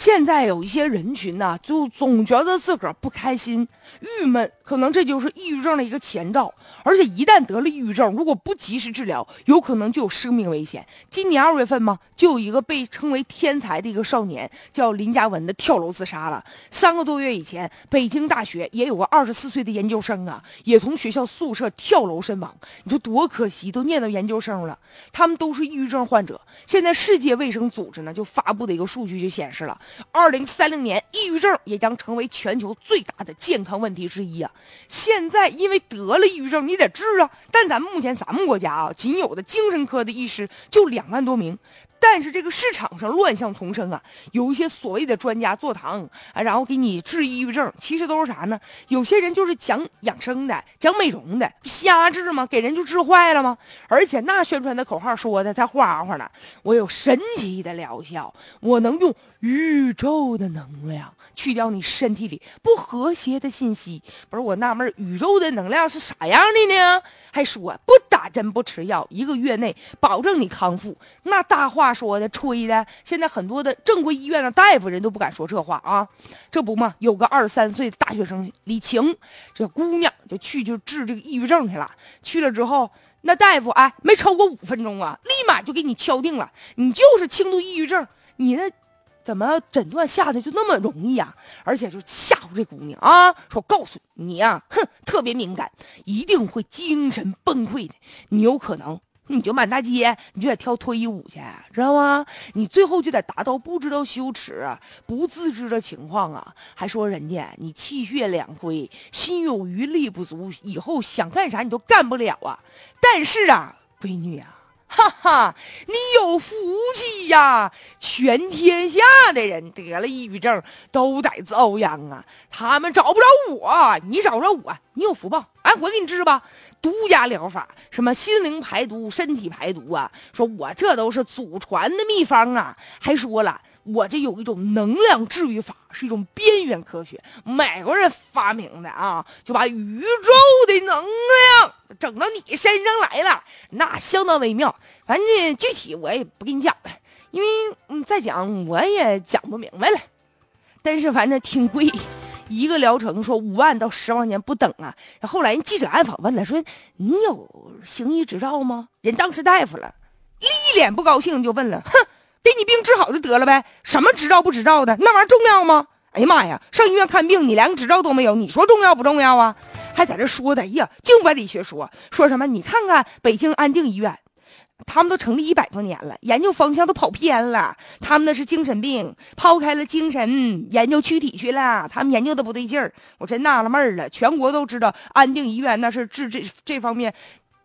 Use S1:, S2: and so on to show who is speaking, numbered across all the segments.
S1: 现在有一些人群呢，就总觉得自个儿不开心、郁闷，可能这就是抑郁症的一个前兆。而且一旦得了抑郁症，如果不及时治疗，有可能就有生命危险。今年二月份嘛，就有一个被称为天才的一个少年，叫林嘉文的跳楼自杀了。三个多月以前，北京大学也有个二十四岁的研究生啊，也从学校宿舍跳楼身亡。你说多可惜，都念到研究生了，他们都是抑郁症患者。现在世界卫生组织呢，就发布的一个数据就显示了。二零三零年，抑郁症也将成为全球最大的健康问题之一啊！现在因为得了抑郁症，你得治啊。但咱们目前咱们国家啊，仅有的精神科的医师就两万多名。但是这个市场上乱象丛生啊，有一些所谓的专家坐堂啊，然后给你治抑郁症，其实都是啥呢？有些人就是讲养生的，讲美容的，瞎治吗？给人就治坏了吗？而且那宣传的口号说的才花花呢，我有神奇的疗效，我能用宇宙的能量去掉你身体里不和谐的信息。不是我纳闷，宇宙的能量是啥样的呢？还说不打针不吃药，一个月内保证你康复，那大话说的吹的。现在很多的正规医院的大夫人都不敢说这话啊，这不嘛，有个二十三岁的大学生李晴，这姑娘就去就治这个抑郁症去了。去了之后，那大夫哎，没超过五分钟啊，立马就给你敲定了，你就是轻度抑郁症，你那。怎么诊断下的就那么容易呀？而且就吓唬这姑娘啊，说告诉你呀，哼，特别敏感，一定会精神崩溃的。你有可能你就满大街，你就得跳脱衣舞去，知道吗？你最后就得达到不知道羞耻、不自知的情况啊！还说人家你气血两亏，心有余力不足，以后想干啥你都干不了啊！但是啊，闺女啊。哈哈，你有福气呀！全天下的人得了抑郁症都得遭殃啊，他们找不着我，你找着我，你有福报。哎，我给你治吧，独家疗法，什么心灵排毒、身体排毒啊？说我这都是祖传的秘方啊！还说了。我这有一种能量治愈法，是一种变边缘科学，美国人发明的啊，就把宇宙的能量整到你身上来了，那相当微妙。反正具体我也不跟你讲了，因为再讲我也讲不明白了。但是反正挺贵，一个疗程说五万到十万年不等啊。后来人记者暗访问了，说你有行医执照吗？人当时大夫了，一脸不高兴就问了，哼。给你病治好就得了呗，什么执照不执照的，那玩意儿重要吗？哎呀妈呀，上医院看病你连个执照都没有，你说重要不重要啊？还在这说的，哎呀，净歪理学说，说什么？你看看北京安定医院，他们都成立一百多年了，研究方向都跑偏了，他们那是精神病，抛开了精神研究躯体去了，他们研究的不对劲儿。我真纳了闷儿了，全国都知道安定医院那是治这这方面。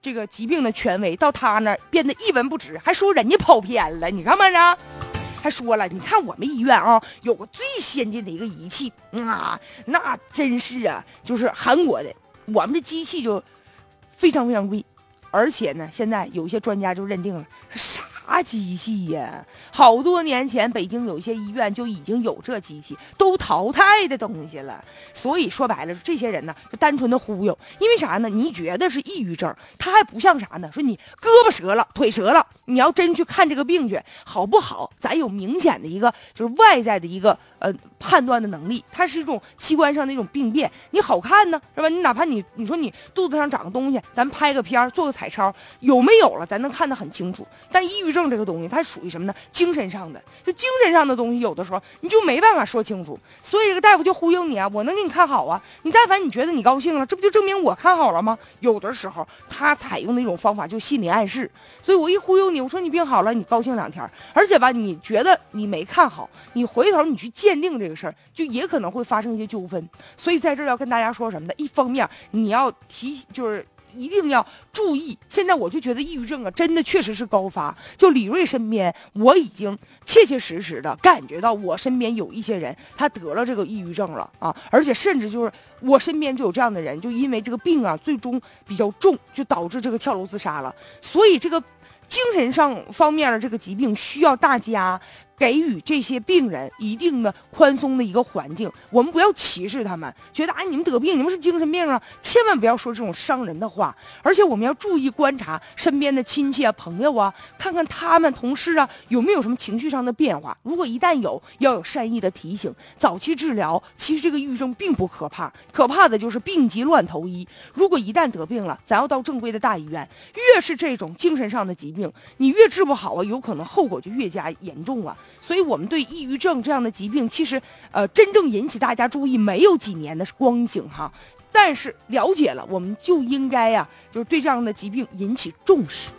S1: 这个疾病的权威到他那儿变得一文不值，还说人家跑偏了，你看嘛着？还说了，你看我们医院啊，有个最先进的一个仪器啊，那真是啊，就是韩国的，我们的机器就非常非常贵，而且呢，现在有些专家就认定了啥？啥机器呀？好多年前，北京有些医院就已经有这机器，都淘汰的东西了。所以说白了，这些人呢，就单纯的忽悠。因为啥呢？你觉得是抑郁症，他还不像啥呢？说你胳膊折了，腿折了，你要真去看这个病去，好不好？咱有明显的一个就是外在的一个呃判断的能力。它是一种器官上的一种病变，你好看呢，是吧？你哪怕你你说你肚子上长个东西，咱拍个片做个彩超，有没有了，咱能看得很清楚。但抑郁。症这个东西，它属于什么呢？精神上的，就精神上的东西，有的时候你就没办法说清楚。所以这个大夫就忽悠你啊，我能给你看好啊。你但凡你觉得你高兴了，这不就证明我看好了吗？有的时候他采用的一种方法就心理暗示。所以我一忽悠你，我说你病好了，你高兴两天。而且吧，你觉得你没看好，你回头你去鉴定这个事儿，就也可能会发生一些纠纷。所以在这儿要跟大家说什么呢？一方面你要提，就是。一定要注意！现在我就觉得抑郁症啊，真的确实是高发。就李瑞身边，我已经切切实实的感觉到，我身边有一些人他得了这个抑郁症了啊！而且甚至就是我身边就有这样的人，就因为这个病啊，最终比较重，就导致这个跳楼自杀了。所以这个精神上方面的这个疾病，需要大家给予这些病人一定的宽松的一个环境，我们不要歧视他们，觉得哎你们得病，你们是精神病啊，千万不要说这种伤人的话。而且我们要注意观察身边的亲戚啊、朋友啊，看看他们同事啊有没有什么情绪上的变化。如果一旦有，要有善意的提醒，早期治疗。其实这个抑郁症并不可怕，可怕的就是病急乱投医。如果一旦得病了，咱要到正规的大医院。越是这种精神上的疾病，你越治不好啊，有可能后果就越加严重啊。所以，我们对抑郁症这样的疾病，其实，呃，真正引起大家注意没有几年的光景哈。但是了解了，我们就应该呀，就是对这样的疾病引起重视。